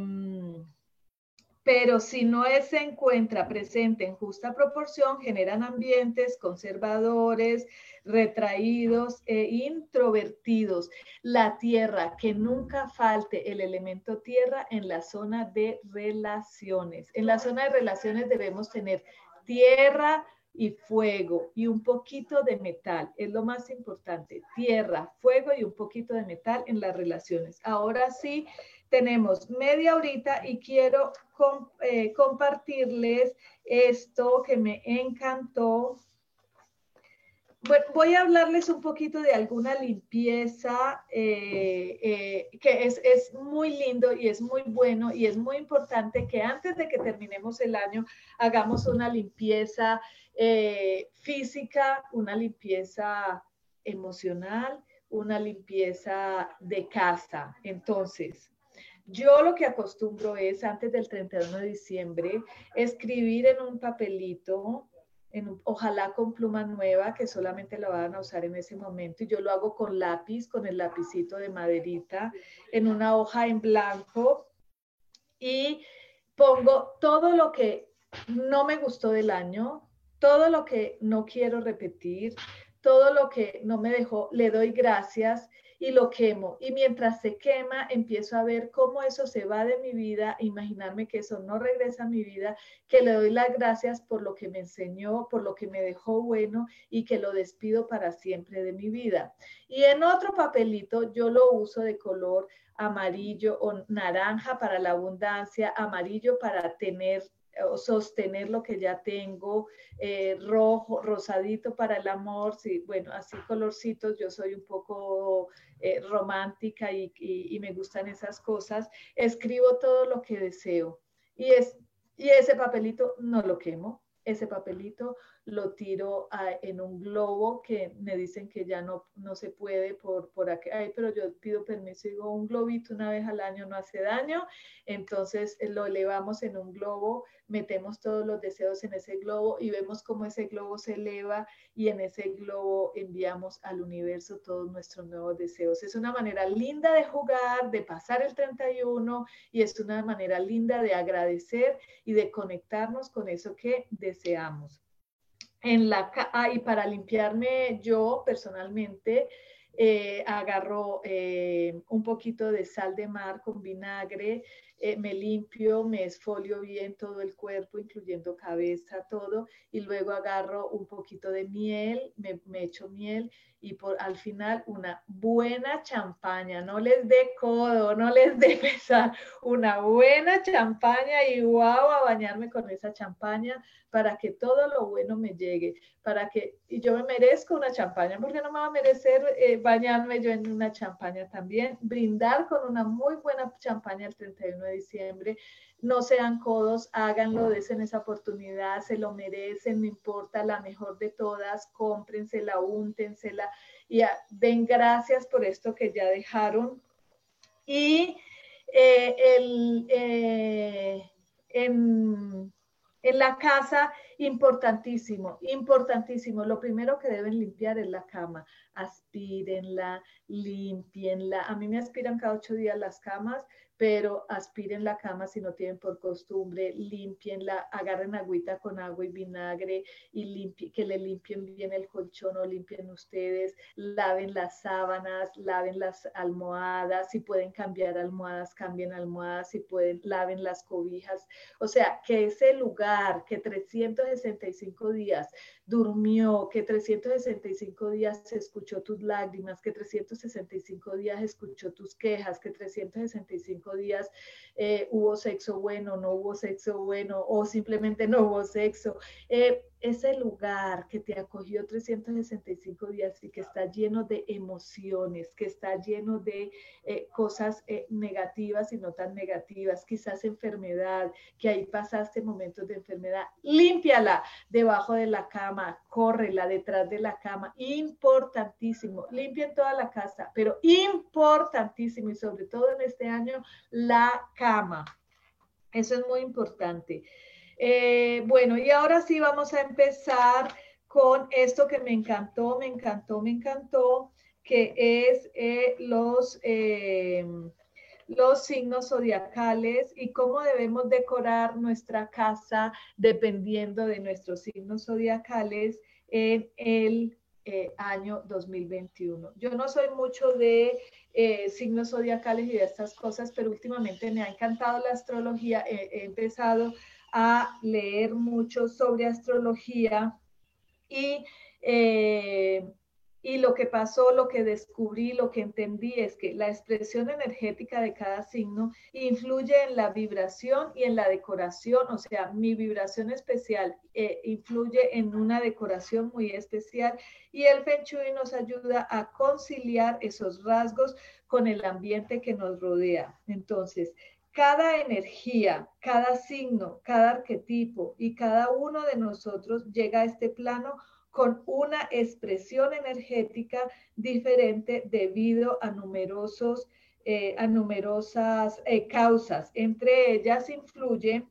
pero si no se encuentra presente en justa proporción, generan ambientes conservadores, retraídos e introvertidos. La tierra, que nunca falte el elemento tierra en la zona de relaciones. En la zona de relaciones debemos tener tierra, y fuego y un poquito de metal. Es lo más importante. Tierra, fuego y un poquito de metal en las relaciones. Ahora sí, tenemos media horita y quiero eh, compartirles esto que me encantó. Voy a hablarles un poquito de alguna limpieza eh, eh, que es, es, muy lindo y es muy bueno y es muy importante que antes de que terminemos el año hagamos una limpieza física, una limpieza emocional, una limpieza de casa. Entonces, yo lo que acostumbro es antes del 31 de diciembre escribir en un papelito, ojalá con pluma nueva que solamente la van a usar en ese momento y yo lo hago con lápiz, con el lapicito de maderita, en una hoja en blanco y pongo todo lo que no me gustó del año, todo lo que no quiero repetir, todo lo que no me dejó, le doy gracias y lo quemo. Y mientras se quema, empiezo a ver cómo eso se va de mi vida, imaginarme que eso no regresa a mi vida, que le doy las gracias por lo que me enseñó, por lo que me dejó bueno y que lo despido para siempre de mi vida. Y en otro papelito yo lo uso de color amarillo o naranja para la abundancia, amarillo para tener sostener lo que ya tengo, eh, rojo, rosadito para el amor, sí, bueno, así colorcitos, yo soy un poco eh, romántica y, y, me gustan esas cosas, escribo todo lo que deseo. Y, es, y ese papelito no lo quemo, ese papelito lo tiro en un globo que me dicen que ya no, no se puede por, por aquí, Ay, pero yo pido permiso digo, un globito una vez al año no hace daño, entonces eh, lo elevamos en un globo, metemos todos los deseos en ese globo y vemos cómo ese globo se eleva y en ese globo enviamos al universo todos nuestros nuevos deseos. Es una manera linda de jugar, de pasar el 31 y es una manera linda de agradecer y de conectarnos con eso que deseamos en la ah, y para limpiarme yo personalmente eh, agarro eh, un poquito de sal de mar con vinagre, eh, me limpio, me esfolio bien todo el cuerpo, incluyendo cabeza, todo, y luego agarro un poquito de miel, me, echo miel y por al final una buena champaña, no les dé codo, no les dé pesar, una buena champaña y wow, a bañarme con esa champaña para que todo lo bueno me llegue, para que y yo me merezco una champaña, porque no me va a merecer eh, bañarme yo en una champaña también, brindar con una muy buena champaña el 31 de diciembre, no sean codos, háganlo, desen esa oportunidad, se lo merecen, no importa, la mejor de todas, cómprensela, úntensela y den gracias por esto que ya dejaron. Y eh, el, eh, en la casa, importantísimo, importantísimo. Lo primero que deben limpiar es la cama. Aspírenla, limpienla. A mí me aspiran cada ocho días las camas pero aspiren la cama si no tienen por costumbre, limpienla, agarren agüita con agua y vinagre y que le limpien bien el colchón o limpien ustedes, laven las sábanas, laven las almohadas, si pueden cambiar almohadas, cambien almohadas, si pueden, laven las cobijas. O sea, que ese lugar que 365 días durmió, que 365 días escuchó tus lágrimas, que 365 días escuchó tus quejas, que 365 días eh, hubo sexo bueno, no hubo sexo bueno o simplemente no hubo sexo. Eh, ese lugar que te acogió 365 días y que está lleno de emociones, que está lleno de eh, cosas eh, negativas y no tan negativas, quizás enfermedad, que ahí pasaste momentos de enfermedad, límpiala debajo de la cama, córrela detrás de la cama, importantísimo, limpien toda la casa, pero importantísimo y sobre todo en este año, la cama. Eso es muy importante. Eh, bueno, y ahora sí vamos a empezar con esto que me encantó, me encantó, me encantó, que es eh, los, eh, los signos zodiacales y cómo debemos decorar nuestra casa dependiendo de nuestros signos zodiacales en el año 2021. Yo no soy mucho de signos zodiacales y de estas cosas, pero últimamente me ha encantado la astrología. he empezado a leer mucho sobre astrología y, eh, y lo que pasó, lo que descubrí, lo que entendí es que la expresión energética de cada signo influye en la vibración y en la decoración, o sea, mi vibración especial eh, influye en una decoración muy especial y el Feng Shui nos ayuda a conciliar esos rasgos con el ambiente que nos rodea. Entonces, cada energía, cada signo, cada arquetipo y cada uno de nosotros llega a este plano con una expresión energética diferente debido a numerosos eh, a numerosas eh, causas. Entre ellas influye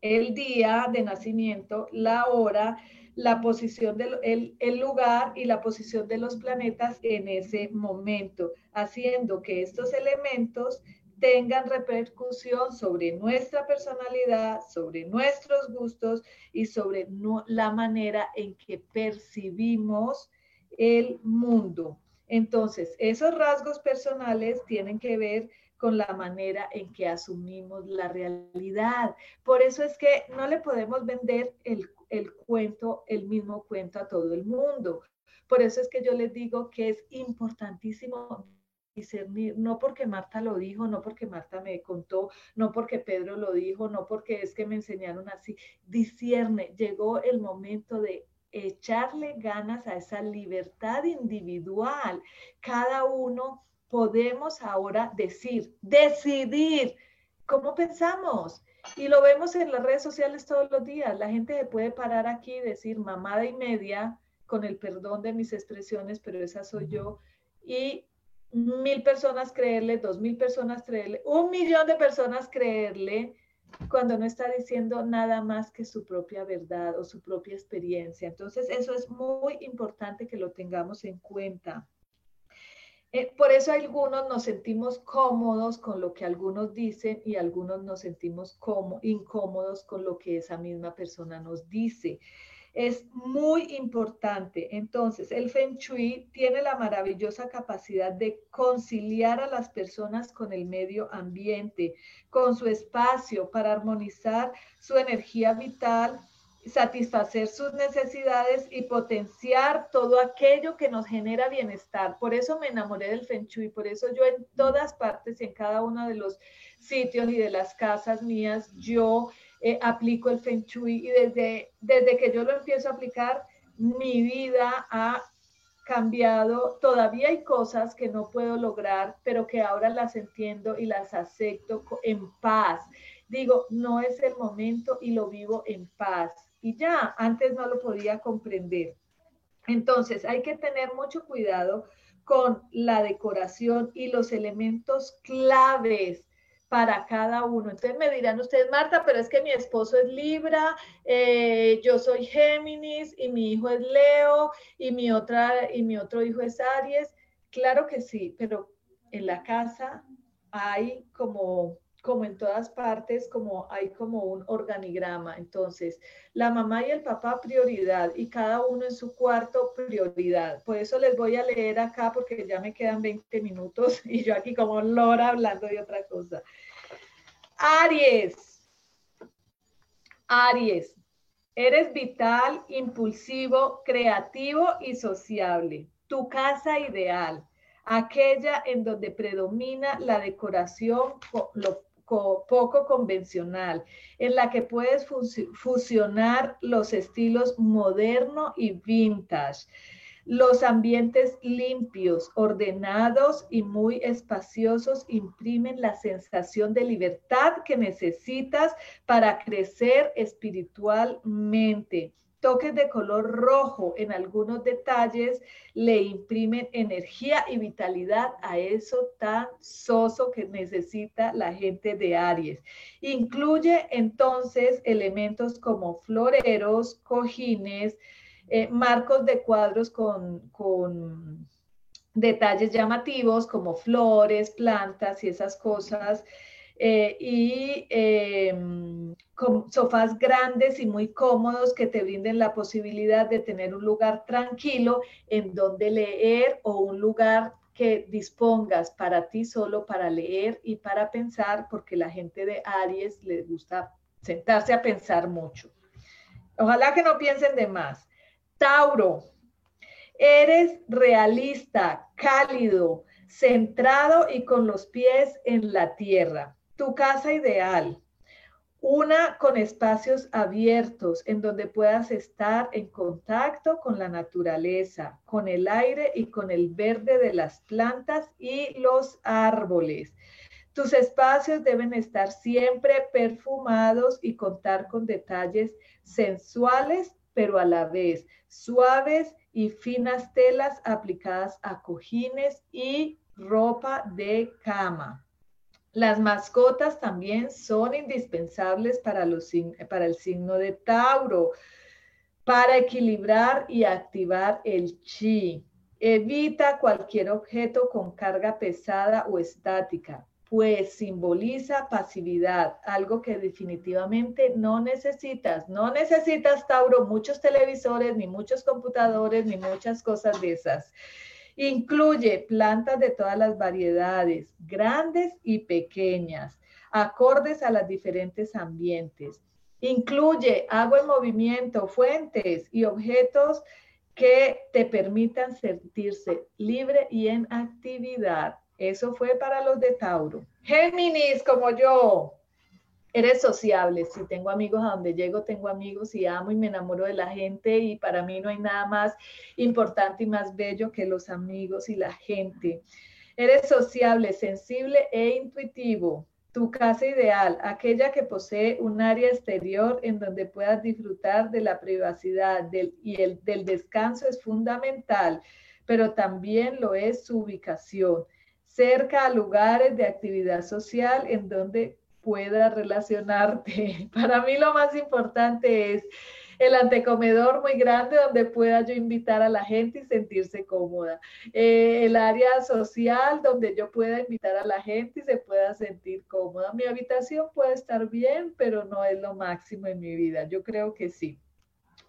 el día de nacimiento, la hora, la posición del el lugar y la posición de los planetas en ese momento, haciendo que estos elementos tengan repercusión sobre nuestra personalidad, sobre nuestros gustos y sobre la manera en que percibimos el mundo. Entonces, esos rasgos personales tienen que ver con la manera en que asumimos la realidad. Por eso es que no le podemos vender el, el cuento, el mismo cuento a todo el mundo. Por eso es que yo les digo que es importantísimo discernir, no porque Marta lo dijo, no porque Marta me contó, no porque Pedro lo dijo, no porque es que me enseñaron así, discierne, llegó el momento de echarle ganas a esa libertad individual. Cada uno podemos ahora decir, decidir cómo pensamos. Y lo vemos en las redes sociales todos los días. La gente puede parar aquí y decir mamada y media, con el perdón de mis expresiones, pero esa soy yo. Y mil personas creerle, dos mil personas creerle, un millón de personas creerle cuando no está diciendo nada más que su propia verdad o su propia experiencia. Entonces, eso es muy importante que lo tengamos en cuenta. Eh, por eso algunos nos sentimos cómodos con lo que algunos dicen y algunos nos sentimos como, incómodos con lo que esa misma persona nos dice. Es muy importante. Entonces, el Feng Shui tiene la maravillosa capacidad de conciliar a las personas con el medio ambiente, con su espacio, para armonizar su energía vital, satisfacer sus necesidades y potenciar todo aquello que nos genera bienestar. Por eso me enamoré del Feng Shui, por eso yo en todas partes, en cada uno de los sitios y de las casas mías, yo eh, aplico el Feng Shui y desde, desde que yo lo empiezo a aplicar, mi vida ha cambiado. Todavía hay cosas que no puedo lograr, pero que ahora las entiendo y las acepto en paz. Digo, no es el momento y lo vivo en paz. Y ya, antes no lo podía comprender. Entonces, hay que tener mucho cuidado con la decoración y los elementos claves para cada uno. Entonces me dirán ustedes, Marta, pero es que mi esposo es Libra, eh, yo soy Géminis y mi hijo es Leo y mi, otra, y mi otro hijo es Aries. Claro que sí, pero en la casa hay como como en todas partes, como hay como un organigrama. Entonces, la mamá y el papá prioridad y cada uno en su cuarto prioridad. Por eso les voy a leer acá porque ya me quedan 20 minutos y yo aquí como Lora hablando de otra cosa. Aries. Aries. Eres vital, impulsivo, creativo y sociable. Tu casa ideal, aquella en donde predomina la decoración, lo poco convencional, en la que puedes fusionar los estilos moderno y vintage los ambientes limpios, ordenados y muy espaciosos imprimen la sensación de libertad que necesitas para crecer espiritualmente. Toques de color rojo en algunos detalles le imprimen energía y vitalidad a eso tan soso que necesita la gente de Aries. Incluye entonces elementos como floreros, cojines, eh, marcos de cuadros con, detalles llamativos como flores, plantas y esas cosas. Eh, y em, sofás grandes y muy cómodos que te brinden la posibilidad de tener un lugar tranquilo en donde leer o un lugar que dispongas para ti solo para leer y para pensar, porque la gente de Aries le gusta sentarse a pensar mucho. Ojalá que no piensen de más. Tauro, eres realista, cálido, centrado y con los pies en la tierra. Tu casa ideal, una con espacios abiertos en donde puedas estar en contacto con la naturaleza, con el aire y con el verde de las plantas y los árboles. Tus espacios deben estar siempre perfumados y contar con detalles sensuales pero a la vez suaves y finas telas aplicadas a cojines y ropa de cama. Las mascotas también son indispensables para, el signo de Tauro, para equilibrar y activar el chi. Evita cualquier objeto con carga pesada o estática pues simboliza pasividad, algo que definitivamente no necesitas. No necesitas, Tauro, muchos televisores, ni muchos computadores, ni muchas cosas de esas. Incluye plantas de todas las variedades, grandes y pequeñas, acordes a los diferentes ambientes. Incluye agua en movimiento, fuentes y objetos que te permitan sentirse libre y en actividad. Eso fue para los de Tauro. Géminis, como yo. Eres sociable. Si tengo amigos a donde llego, tengo amigos y amo y me enamoro de la gente y para mí no hay nada más importante y más bello que los amigos y la gente. Eres sociable, sensible e intuitivo. Tu casa ideal, aquella que posee un área exterior en donde puedas disfrutar de la privacidad y el, del descanso es fundamental, pero también lo es su ubicación cerca a lugares de actividad social en donde puedas relacionarte. Para mí lo más importante es el antecomedor muy grande donde pueda yo invitar a la gente y sentirse cómoda. Eh, el área social donde yo pueda invitar a la gente y se pueda sentir cómoda. Mi habitación puede estar bien, pero no es lo máximo en mi vida. Yo creo que sí.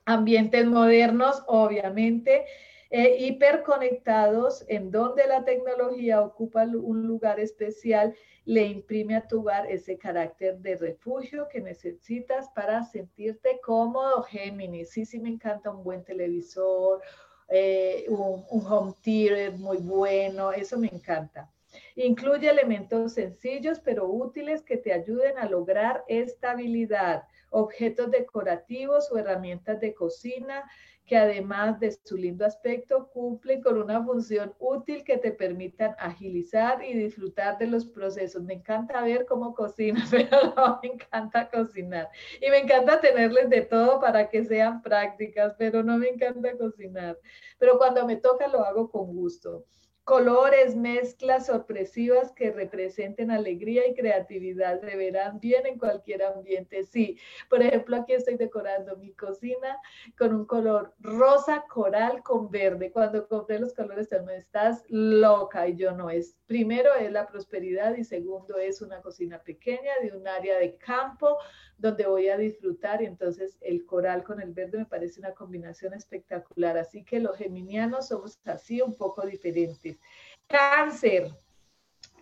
ambientes modernos, obviamente, eh, hiperconectados, en donde la tecnología ocupa un lugar especial, le imprime a tu hogar ese carácter de refugio que necesitas para sentirte cómodo, Géminis. Sí, sí, me encanta un buen televisor, eh, un, un home theater muy bueno, eso me encanta. Incluye elementos sencillos pero útiles que te ayuden a lograr estabilidad, objetos decorativos o herramientas de cocina que además de su lindo aspecto cumplen con una función útil que te permitan agilizar y disfrutar de los procesos. Me encanta ver cómo cocina, pero no me encanta cocinar. Y me encanta tenerles de todo para que sean prácticas, pero no me encanta cocinar. Pero cuando me toca lo hago con gusto colores, mezclas sorpresivas que representen alegría y creatividad. Se verán bien en cualquier ambiente. Sí, por ejemplo, aquí estoy decorando mi cocina con un color rosa coral con verde. Cuando compré los colores, me estás loca y yo no es. Primero es la prosperidad y segundo es una cocina pequeña de un área de campo donde voy a disfrutar y entonces el coral con el verde me parece una combinación espectacular. Así que los geminianos somos así un poco diferentes. Cáncer,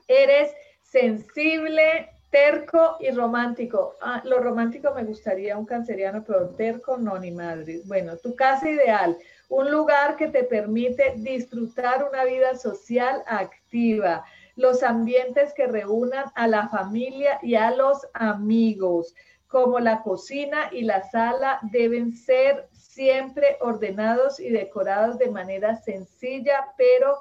eres sensible, terco y romántico. Ah, lo romántico me gustaría un canceriano, pero terco no, ni madre. Bueno, tu casa ideal, un lugar que te permite disfrutar una vida social activa, los ambientes que reúnan a la familia y a los amigos como la cocina y la sala deben ser siempre ordenados y decorados de manera sencilla pero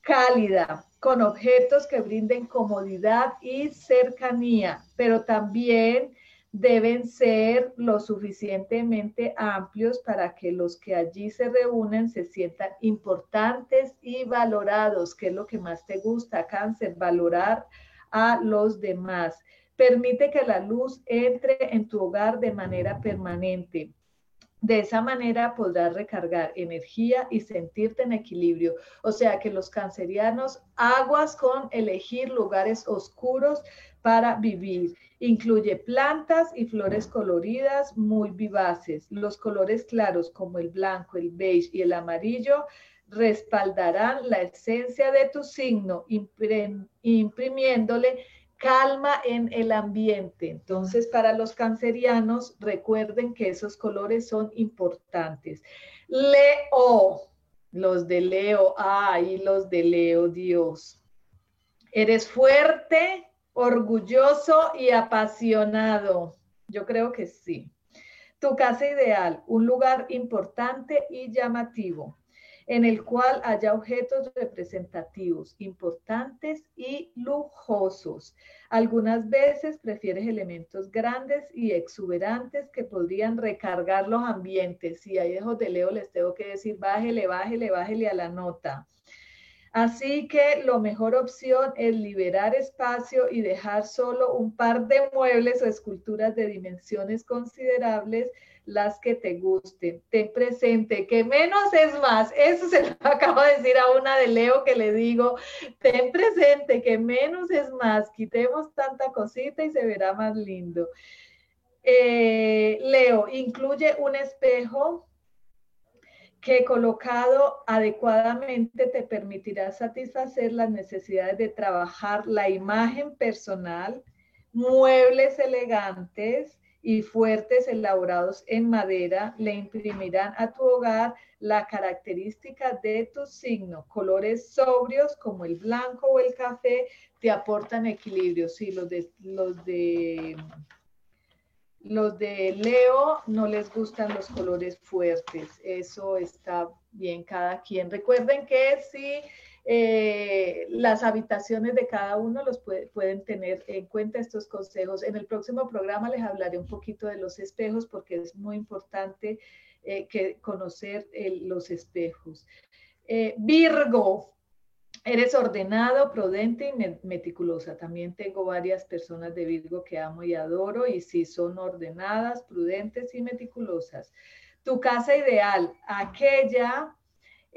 cálida, con objetos que brinden comodidad y cercanía, pero también deben ser lo suficientemente amplios para que los que allí se reúnen se sientan importantes y valorados, que es lo que más te gusta, cáncer, valorar a los demás. Permite que la luz entre en tu hogar de manera permanente. De esa manera podrás recargar energía y sentirte en equilibrio. O sea que los cancerianos aguas con elegir lugares oscuros para vivir. Incluye plantas y flores coloridas muy vivaces. Los colores claros como el blanco, el beige y el amarillo respaldarán la esencia de tu signo, imprimiéndole calma en el ambiente. Entonces, para los cancerianos, recuerden que esos colores son importantes. Leo, los de Leo, ay, los de Leo, Dios. Eres fuerte, orgulloso y apasionado. Yo creo que sí. Tu casa ideal, un lugar importante y llamativo en el cual haya objetos representativos, importantes y lujosos. Algunas veces prefieres elementos grandes y exuberantes que podrían recargar los ambientes. Si hay hijos de Leo, les tengo que decir, bájele, bájele, bájele a la nota. Así que la mejor opción es liberar espacio y dejar solo un par de muebles o esculturas de dimensiones considerables las que te gusten. Ten presente que menos es más. Eso se lo acabo de decir a una de Leo que le digo, ten presente que menos es más. Quitemos tanta cosita y se verá más lindo. Eh, Leo, incluye un espejo que colocado adecuadamente te permitirá satisfacer las necesidades de trabajar la imagen personal, muebles elegantes, y fuertes elaborados en madera le imprimirán a tu hogar la característica de tu signo. Colores sobrios como el blanco o el café te aportan equilibrio. Sí, los de, los de, los de Leo no les gustan los colores fuertes. Eso está bien cada quien. Recuerden que si eh, las habitaciones de cada uno los pueden tener en cuenta estos consejos. En el próximo programa les hablaré un poquito de los espejos porque es muy importante eh, que conocer los espejos. Eh, Virgo, eres ordenado, prudente y meticulosa. También tengo varias personas de Virgo que amo y adoro y sí son ordenadas, prudentes y meticulosas. Tu casa ideal, aquella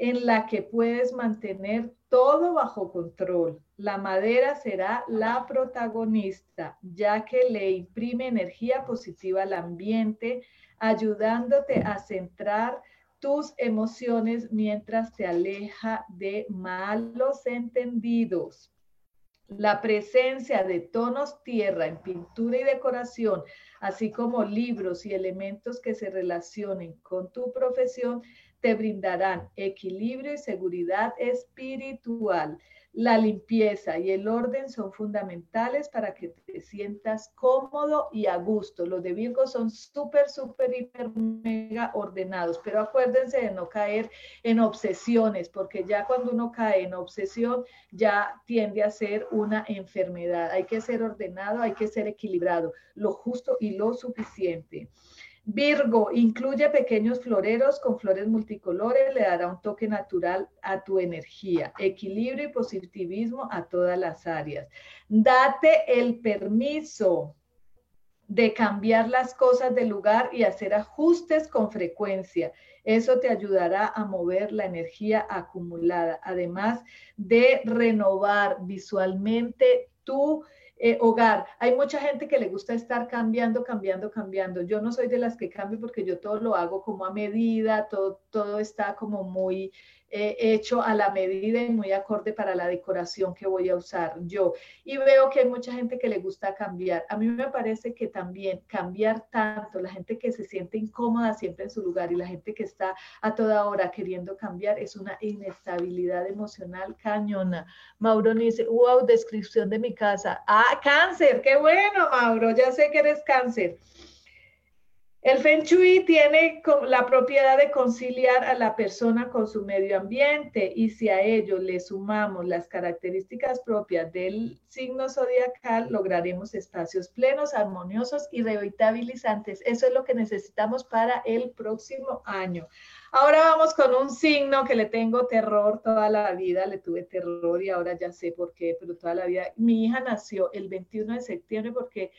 en la que puedes mantener todo bajo control. La madera será la protagonista, ya que le imprime energía positiva al ambiente, ayudándote a centrar tus emociones mientras te aleja de malos entendidos. La presencia de tonos tierra en pintura y decoración, así como libros y elementos que se relacionen con tu profesión, te brindarán equilibrio y seguridad espiritual. La limpieza y el orden son fundamentales para que te sientas cómodo y a gusto. Los de Virgo son súper, súper, hiper, mega ordenados, pero acuérdense de no caer en obsesiones, porque ya cuando uno cae en obsesión, ya tiende a ser una enfermedad. Hay que ser ordenado, hay que ser equilibrado, lo justo y lo suficiente. Virgo, incluye pequeños floreros con flores multicolores, le dará un toque natural a tu energía, equilibrio y positivismo a todas las áreas. Date el permiso de cambiar las cosas de lugar y hacer ajustes con frecuencia. Eso te ayudará a mover la energía acumulada, además de renovar visualmente tu eh, hogar. Hay mucha gente que le gusta estar cambiando, cambiando, cambiando. Yo no soy de las que cambio porque yo todo lo hago como a medida, todo, todo está como muy eh, hecho a la medida y muy acorde para la decoración que voy a usar yo. Y veo que hay mucha gente que le gusta cambiar. A mí me parece que también cambiar tanto, la gente que se siente incómoda siempre en su lugar y la gente que está a toda hora queriendo cambiar es una inestabilidad emocional cañona. Mauro dice, wow, descripción de mi casa. Ah, cáncer, qué bueno, Mauro, ya sé que eres cáncer. El Feng Shui tiene la propiedad de conciliar a la persona con su medio ambiente y si a ello le sumamos las características propias del signo zodiacal, lograremos espacios plenos, armoniosos y revitalizantes. Eso es lo que necesitamos para el próximo año. Ahora vamos con un signo que le tengo terror toda la vida, le tuve terror y ahora ya sé por qué, pero toda la vida. Mi hija nació el 21 de septiembre porque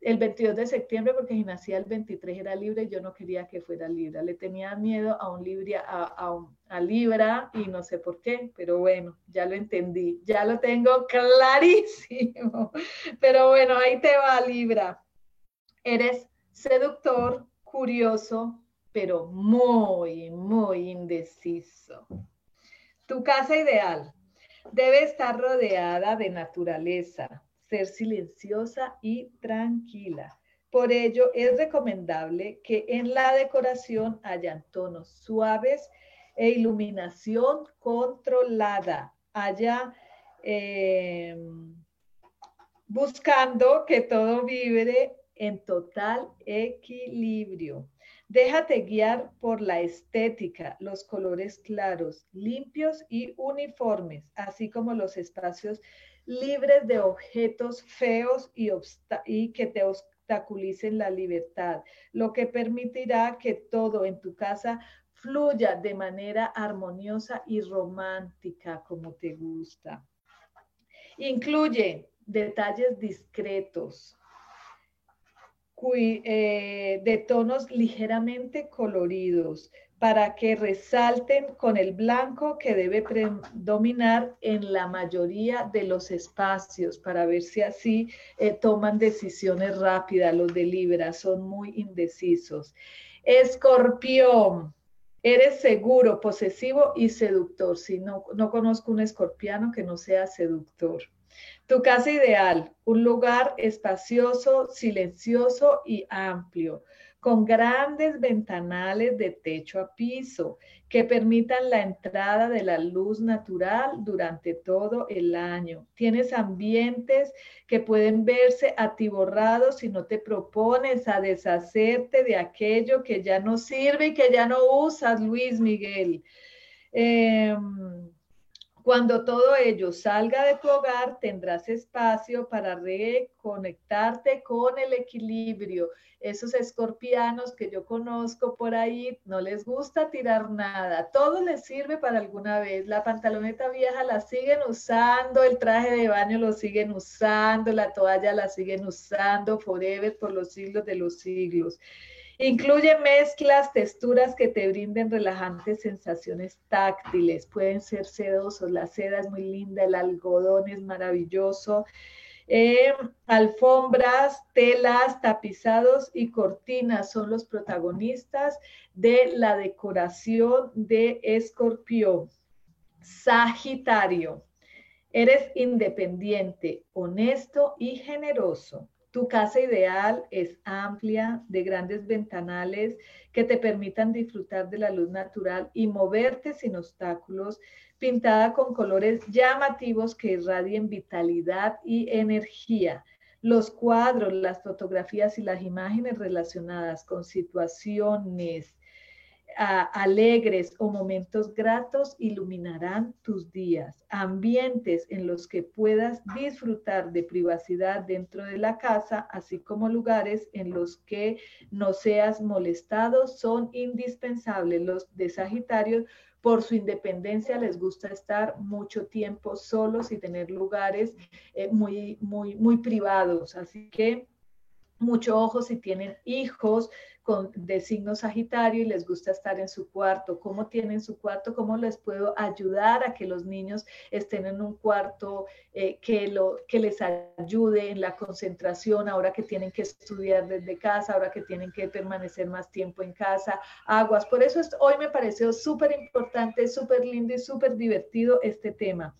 el 22 de septiembre porque si nacía el 23 era libre yo no quería que fuera Libra. Le tenía miedo a un Libra, a, a, Libra y no sé por qué, pero bueno, ya lo entendí, ya lo tengo clarísimo. Pero bueno, ahí te va Libra. Eres seductor, curioso, pero muy, muy indeciso. Tu casa ideal debe estar rodeada de naturaleza, ser silenciosa y tranquila. Por ello, es recomendable que en la decoración hayan tonos suaves e iluminación controlada. Haya em, buscando que todo vibre en total equilibrio. Déjate guiar por la estética, los colores claros, limpios y uniformes, así como los espacios libres de objetos feos y, que te obstaculicen la libertad, lo que permitirá que todo en tu casa fluya de manera armoniosa y romántica como te gusta. Incluye detalles discretos, eh, de tonos ligeramente coloridos, para que resalten con el blanco que debe predominar en la mayoría de los espacios, para ver si así eh, toman decisiones rápidas. Los de Libra son muy indecisos. Escorpión, eres seguro, posesivo y seductor. Si no, no conozco un escorpiano que no sea seductor. Tu casa ideal, un lugar espacioso, silencioso y amplio con grandes ventanales de techo a piso que permitan la entrada de la luz natural durante todo el año. Tienes ambientes que pueden verse atiborrados si no te propones a deshacerte de aquello que ya no sirve y que ya no usas, Luis Miguel. Em, cuando todo ello salga de tu hogar, tendrás espacio para reconectarte con el equilibrio. Esos escorpianos que yo conozco por ahí, no les gusta tirar nada. Todo les sirve para alguna vez. La pantaloneta vieja la siguen usando, el traje de baño lo siguen usando, la toalla la siguen usando forever por los siglos de los siglos. Incluye mezclas, texturas que te brinden relajantes sensaciones táctiles. Pueden ser sedosos, la seda es muy linda, el algodón es maravilloso. Eh, alfombras, telas, tapizados y cortinas son los protagonistas de la decoración de Escorpio. Sagitario, eres independiente, honesto y generoso. Tu casa ideal es amplia, de grandes ventanales que te permitan disfrutar de la luz natural y moverte sin obstáculos, pintada con colores llamativos que irradien vitalidad y energía. Los cuadros, las fotografías y las imágenes relacionadas con situaciones alegres o momentos gratos iluminarán tus días, ambientes en los que puedas disfrutar de privacidad dentro de la casa, así como lugares en los que no seas molestado, son indispensables. Los de Sagitario, por su independencia, les gusta estar mucho tiempo solos y tener lugares eh, muy, muy, muy privados. Así que mucho ojo si tienen hijos con, de signo Sagitario y les gusta estar en su cuarto. ¿Cómo tienen su cuarto? ¿Cómo les puedo ayudar a que los niños estén en un cuarto eh, que, lo, que les ayude en la concentración ahora que tienen que estudiar desde casa, ahora que tienen que permanecer más tiempo en casa? Aguas. Por eso hoy me pareció súper importante, súper lindo y súper divertido este tema.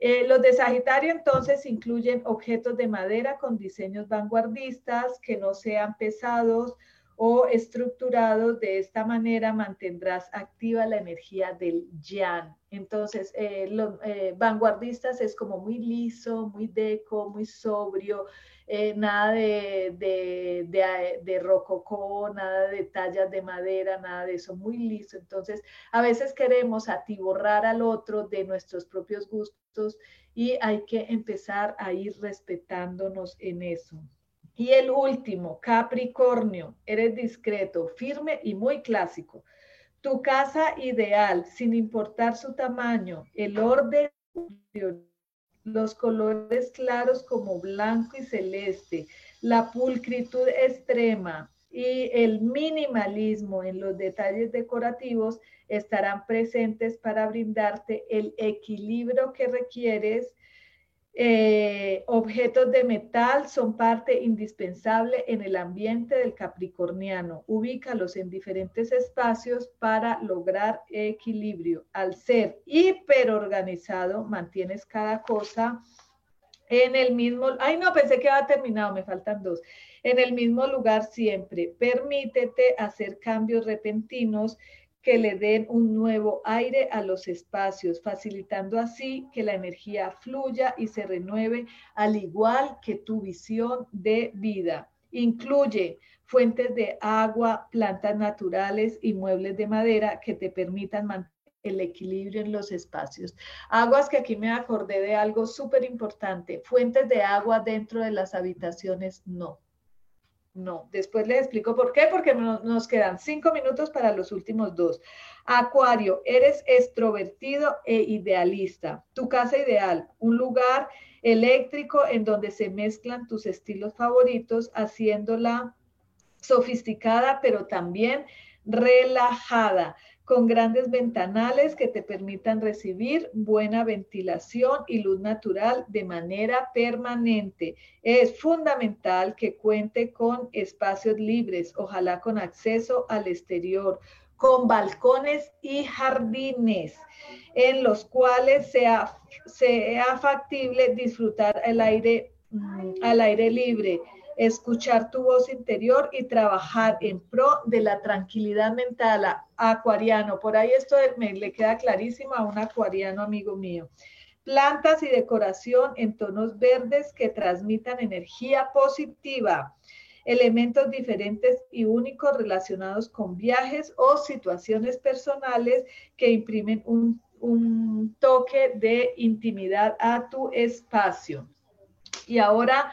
Eh, los de Sagitario entonces incluyen objetos de madera con diseños vanguardistas que no sean pesados o estructurados. De esta manera mantendrás activa la energía del yang. Entonces, eh, los eh, vanguardistas es como muy liso, muy deco, muy sobrio, nada de, de, de, de, rococó, nada de tallas de madera, nada de eso, muy liso. Entonces, a veces queremos atiborrar al otro de nuestros propios gustos y hay que empezar a ir respetándonos en eso. Y el último, Capricornio, eres discreto, firme y muy clásico. Tu casa ideal, sin importar su tamaño, el orden los colores claros como blanco y celeste, la pulcritud extrema y el minimalismo en los detalles decorativos estarán presentes para brindarte el equilibrio que requieres eh, objetos de metal son parte indispensable en el ambiente del capricorniano. Ubícalos en diferentes espacios para lograr equilibrio. Al ser hiperorganizado, mantienes cada cosa en el mismo... Ay, no, pensé que había terminado, me faltan dos. En el mismo lugar siempre. Permítete hacer cambios repentinos que le den un nuevo aire a los espacios, facilitando así que la energía fluya y se renueve, al igual que tu visión de vida. Incluye fuentes de agua, plantas naturales y muebles de madera que te permitan mantener el equilibrio en los espacios. Aguas que aquí me acordé de algo súper importante. Fuentes de agua dentro de las habitaciones, no. No, después les explico por qué, porque nos quedan cinco minutos para los últimos dos. Acuario, eres extrovertido e idealista. Tu casa ideal, un lugar eléctrico en donde se mezclan tus estilos favoritos, haciéndola sofisticada, pero también relajada con grandes ventanales que te permitan recibir buena ventilación y luz natural de manera permanente. Es fundamental que cuente con espacios libres, ojalá con acceso al exterior, con balcones y jardines en los cuales sea, sea factible disfrutar el aire, mm, al aire libre escuchar tu voz interior y trabajar en pro de la tranquilidad mental a acuariano. Por ahí esto me le queda clarísimo a un acuariano amigo mío. Plantas y decoración en tonos verdes que transmitan energía positiva. Elementos diferentes y únicos relacionados con viajes o situaciones personales que imprimen un, un toque de intimidad a tu espacio. Y ahora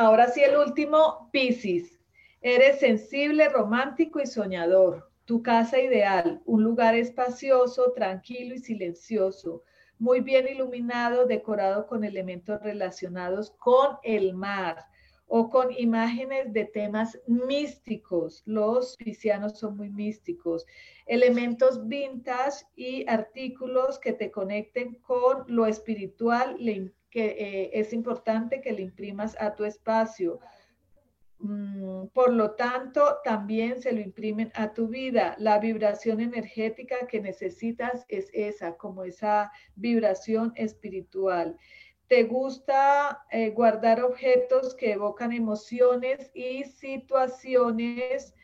Ahora sí, el último, Piscis. Eres sensible, romántico y soñador. Tu casa ideal, un lugar espacioso, tranquilo y silencioso, muy bien iluminado, decorado con elementos relacionados con el mar o con imágenes de temas místicos. Los piscianos son muy místicos. Elementos vintage y artículos que te conecten con lo espiritual que eh, es importante que le imprimas a tu espacio. Mm, por lo tanto, también se lo imprimen a tu vida. La vibración energética que necesitas es esa, como esa vibración espiritual. Te gusta eh, guardar objetos que evocan emociones y situaciones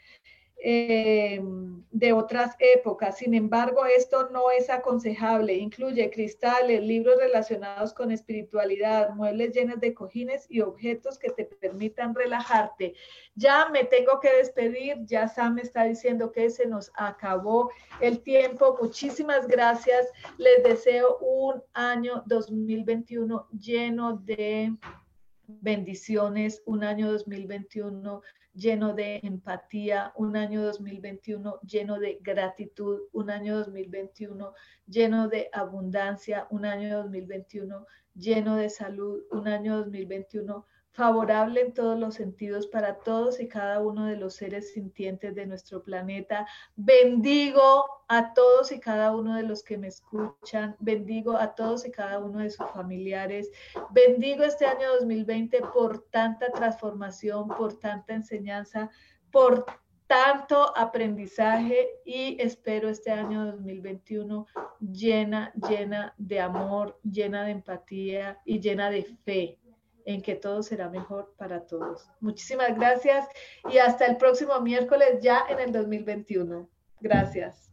eh, de otras épocas. Sin embargo, esto no es aconsejable. Incluye cristales, libros relacionados con espiritualidad, muebles llenos de cojines y objetos que te permitan relajarte. Ya me tengo que despedir. Ya Sam me está diciendo que se nos acabó el tiempo. Muchísimas gracias. Les deseo un año 2021 lleno de bendiciones, un año 2021 lleno de empatía, un año 2021 lleno de gratitud, un año 2021 lleno de abundancia, un año 2021 lleno de salud, un año 2021 favorable en todos los sentidos para todos y cada uno de los seres sintientes de nuestro planeta. Bendigo a todos y cada uno de los que me escuchan, bendigo a todos y cada uno de sus familiares, bendigo este año 2020 por tanta transformación, por tanta enseñanza, por tanto aprendizaje y espero este año 2021 llena, llena de amor, llena de empatía y llena de fe en que todo será mejor para todos. Muchísimas gracias y hasta el próximo miércoles ya en el 2021. Gracias.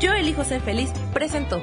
Yo elijo ser feliz presentó.